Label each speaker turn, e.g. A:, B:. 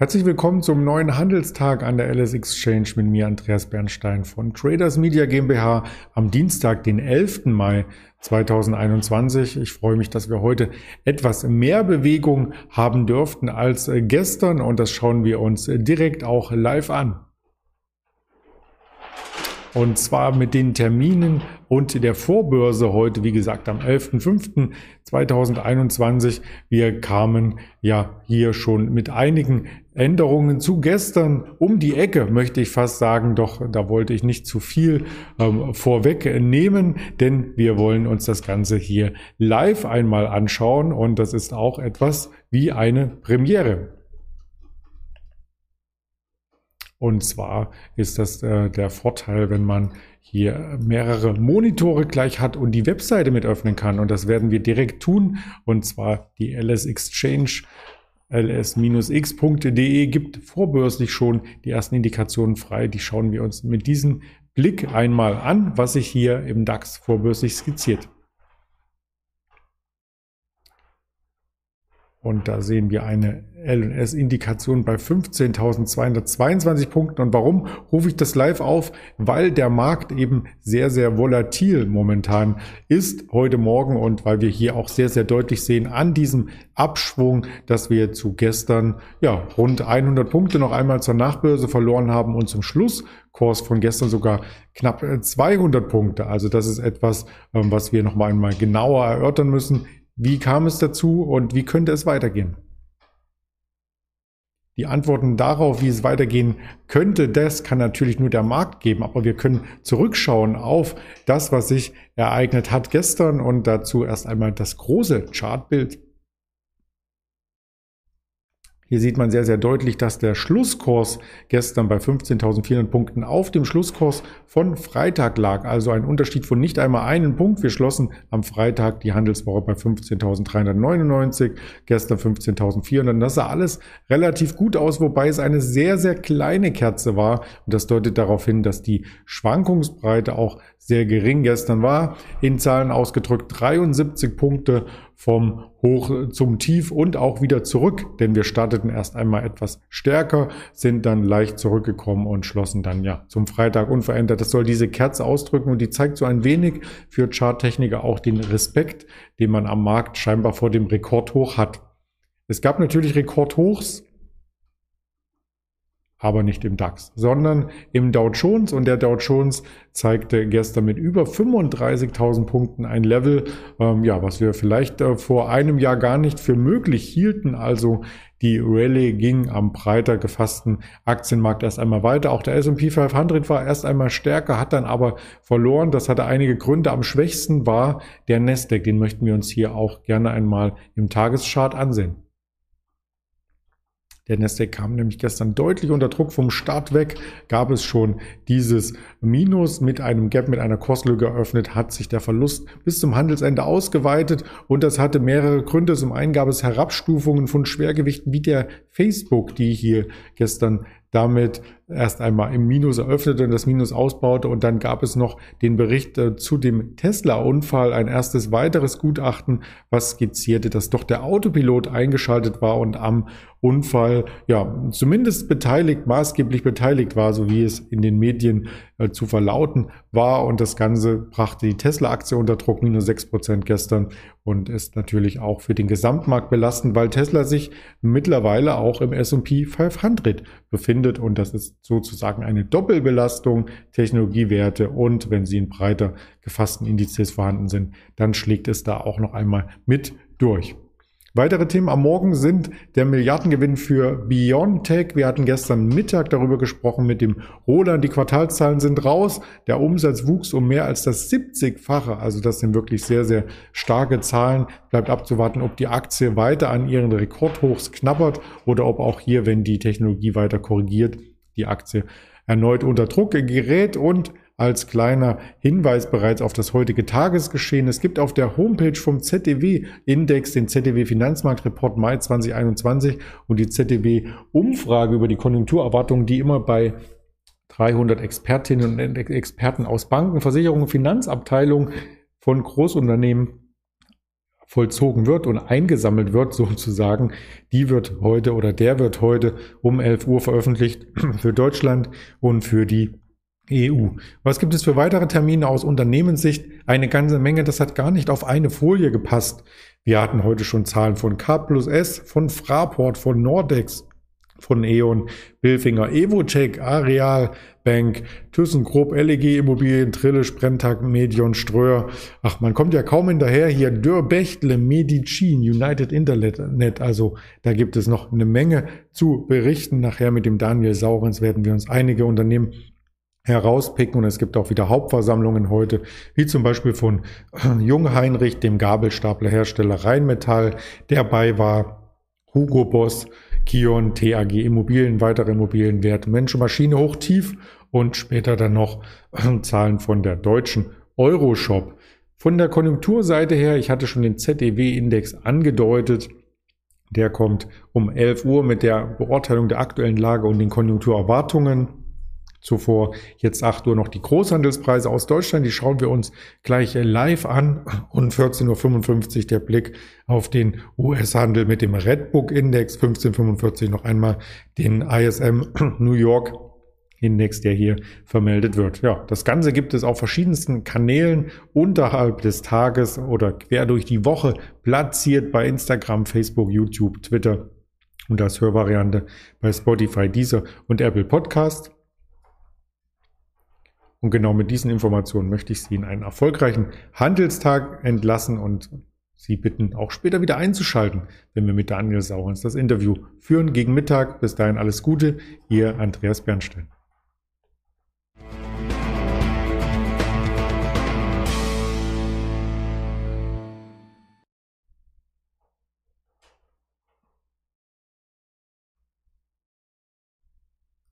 A: Herzlich willkommen zum neuen Handelstag an der LS Exchange mit mir, Andreas Bernstein von Traders Media GmbH am Dienstag, den 11. Mai 2021. Ich freue mich, dass wir heute etwas mehr Bewegung haben dürften als gestern und das schauen wir uns direkt auch live an. Und zwar mit den Terminen und der Vorbörse heute, wie gesagt, am 11.05.2021. Wir kamen ja hier schon mit einigen Änderungen zu gestern um die Ecke, möchte ich fast sagen. Doch da wollte ich nicht zu viel ähm, vorwegnehmen, denn wir wollen uns das Ganze hier live einmal anschauen und das ist auch etwas wie eine Premiere. Und zwar ist das äh, der Vorteil, wenn man hier mehrere Monitore gleich hat und die Webseite mit öffnen kann. Und das werden wir direkt tun. Und zwar die LS Exchange ls-x.de gibt vorbörslich schon die ersten Indikationen frei. Die schauen wir uns mit diesem Blick einmal an, was sich hier im DAX vorbörslich skizziert. Und da sehen wir eine LS-Indikation bei 15.222 Punkten. Und warum rufe ich das live auf? Weil der Markt eben sehr, sehr volatil momentan ist heute Morgen und weil wir hier auch sehr, sehr deutlich sehen an diesem Abschwung, dass wir zu gestern ja rund 100 Punkte noch einmal zur Nachbörse verloren haben und zum Schlusskurs von gestern sogar knapp 200 Punkte. Also das ist etwas, ähm, was wir noch mal einmal genauer erörtern müssen. Wie kam es dazu und wie könnte es weitergehen? Die Antworten darauf, wie es weitergehen könnte, das kann natürlich nur der Markt geben, aber wir können zurückschauen auf das, was sich ereignet hat gestern und dazu erst einmal das große Chartbild. Hier sieht man sehr, sehr deutlich, dass der Schlusskurs gestern bei 15.400 Punkten auf dem Schlusskurs von Freitag lag. Also ein Unterschied von nicht einmal einen Punkt. Wir schlossen am Freitag die Handelswoche bei 15.399, gestern 15.400. Das sah alles relativ gut aus, wobei es eine sehr, sehr kleine Kerze war. Und das deutet darauf hin, dass die Schwankungsbreite auch sehr gering gestern war. In Zahlen ausgedrückt 73 Punkte vom Hoch zum Tief und auch wieder zurück, denn wir starteten erst einmal etwas stärker, sind dann leicht zurückgekommen und schlossen dann ja zum Freitag unverändert. Das soll diese Kerze ausdrücken und die zeigt so ein wenig für Charttechniker auch den Respekt, den man am Markt scheinbar vor dem Rekordhoch hat. Es gab natürlich Rekordhochs, aber nicht im DAX, sondern im Dow Jones. Und der Dow Jones zeigte gestern mit über 35.000 Punkten ein Level, ähm, ja, was wir vielleicht äh, vor einem Jahr gar nicht für möglich hielten. Also die Rallye ging am breiter gefassten Aktienmarkt erst einmal weiter. Auch der S&P 500 war erst einmal stärker, hat dann aber verloren. Das hatte einige Gründe. Am schwächsten war der Nasdaq. Den möchten wir uns hier auch gerne einmal im Tageschart ansehen. Der Nasdaq kam nämlich gestern deutlich unter Druck. Vom Start weg gab es schon dieses Minus mit einem Gap, mit einer Kurslücke eröffnet, hat sich der Verlust bis zum Handelsende ausgeweitet und das hatte mehrere Gründe. Zum einen gab es Herabstufungen von Schwergewichten wie der Facebook, die hier gestern damit erst einmal im Minus eröffnete und das Minus ausbaute. Und dann gab es noch den Bericht äh, zu dem Tesla-Unfall, ein erstes weiteres Gutachten, was skizzierte, dass doch der Autopilot eingeschaltet war und am Unfall ja zumindest beteiligt, maßgeblich beteiligt war, so wie es in den Medien äh, zu verlauten war. Und das Ganze brachte die Tesla-Aktie unter Druck, minus sechs Prozent gestern und ist natürlich auch für den Gesamtmarkt belastend, weil Tesla sich mittlerweile auch im S&P 500 befindet und das ist sozusagen eine Doppelbelastung, Technologiewerte und wenn sie in breiter gefassten Indizes vorhanden sind, dann schlägt es da auch noch einmal mit durch. Weitere Themen am Morgen sind der Milliardengewinn für BioNTech. Wir hatten gestern Mittag darüber gesprochen mit dem Roland. Die Quartalszahlen sind raus. Der Umsatz wuchs um mehr als das 70-fache. Also das sind wirklich sehr, sehr starke Zahlen. Bleibt abzuwarten, ob die Aktie weiter an ihren Rekordhochs knabbert oder ob auch hier, wenn die Technologie weiter korrigiert, die Aktie erneut unter Druck gerät und als kleiner Hinweis bereits auf das heutige Tagesgeschehen. Es gibt auf der Homepage vom ZDW-Index den ZDW-Finanzmarktreport Mai 2021 und die ZDW-Umfrage über die Konjunkturerwartungen, die immer bei 300 Expertinnen und Experten aus Banken, Versicherungen, Finanzabteilungen von Großunternehmen vollzogen wird und eingesammelt wird, sozusagen, die wird heute oder der wird heute um 11 Uhr veröffentlicht für Deutschland und für die EU. Was gibt es für weitere Termine aus Unternehmenssicht? Eine ganze Menge, das hat gar nicht auf eine Folie gepasst. Wir hatten heute schon Zahlen von K plus S, von Fraport, von Nordex, von E.ON, Bilfinger, Evocheck, Areal, Bank, ThyssenKrupp, LEG Immobilien, Trillisch, Brenntag, Medion, Ströer. Ach, man kommt ja kaum hinterher hier. Dürr, Bechtle, Medicin, United Internet. Also da gibt es noch eine Menge zu berichten. Nachher mit dem Daniel Saurens werden wir uns einige Unternehmen herauspicken und es gibt auch wieder Hauptversammlungen heute, wie zum Beispiel von Jungheinrich, dem Gabelstaplerhersteller Rheinmetall, der bei war, Hugo Boss, Kion, TAG Immobilien, weitere Immobilienwerte, Mensch Maschine hoch tief und später dann noch Zahlen von der deutschen Euroshop. Von der Konjunkturseite her, ich hatte schon den ZEW-Index angedeutet, der kommt um 11 Uhr mit der Beurteilung der aktuellen Lage und den Konjunkturerwartungen. Zuvor jetzt 8 Uhr noch die Großhandelspreise aus Deutschland. Die schauen wir uns gleich live an. Und 14.55 Uhr der Blick auf den US-Handel mit dem Redbook Index. 15.45 noch einmal den ISM New York Index, der hier vermeldet wird. Ja, das Ganze gibt es auf verschiedensten Kanälen unterhalb des Tages oder quer durch die Woche platziert bei Instagram, Facebook, YouTube, Twitter und als Hörvariante bei Spotify, Deezer und Apple Podcast. Und genau mit diesen Informationen möchte ich Sie in einen erfolgreichen Handelstag entlassen und Sie bitten, auch später wieder einzuschalten, wenn wir mit Daniel Saurens das Interview führen gegen Mittag. Bis dahin alles Gute, Ihr Andreas Bernstein.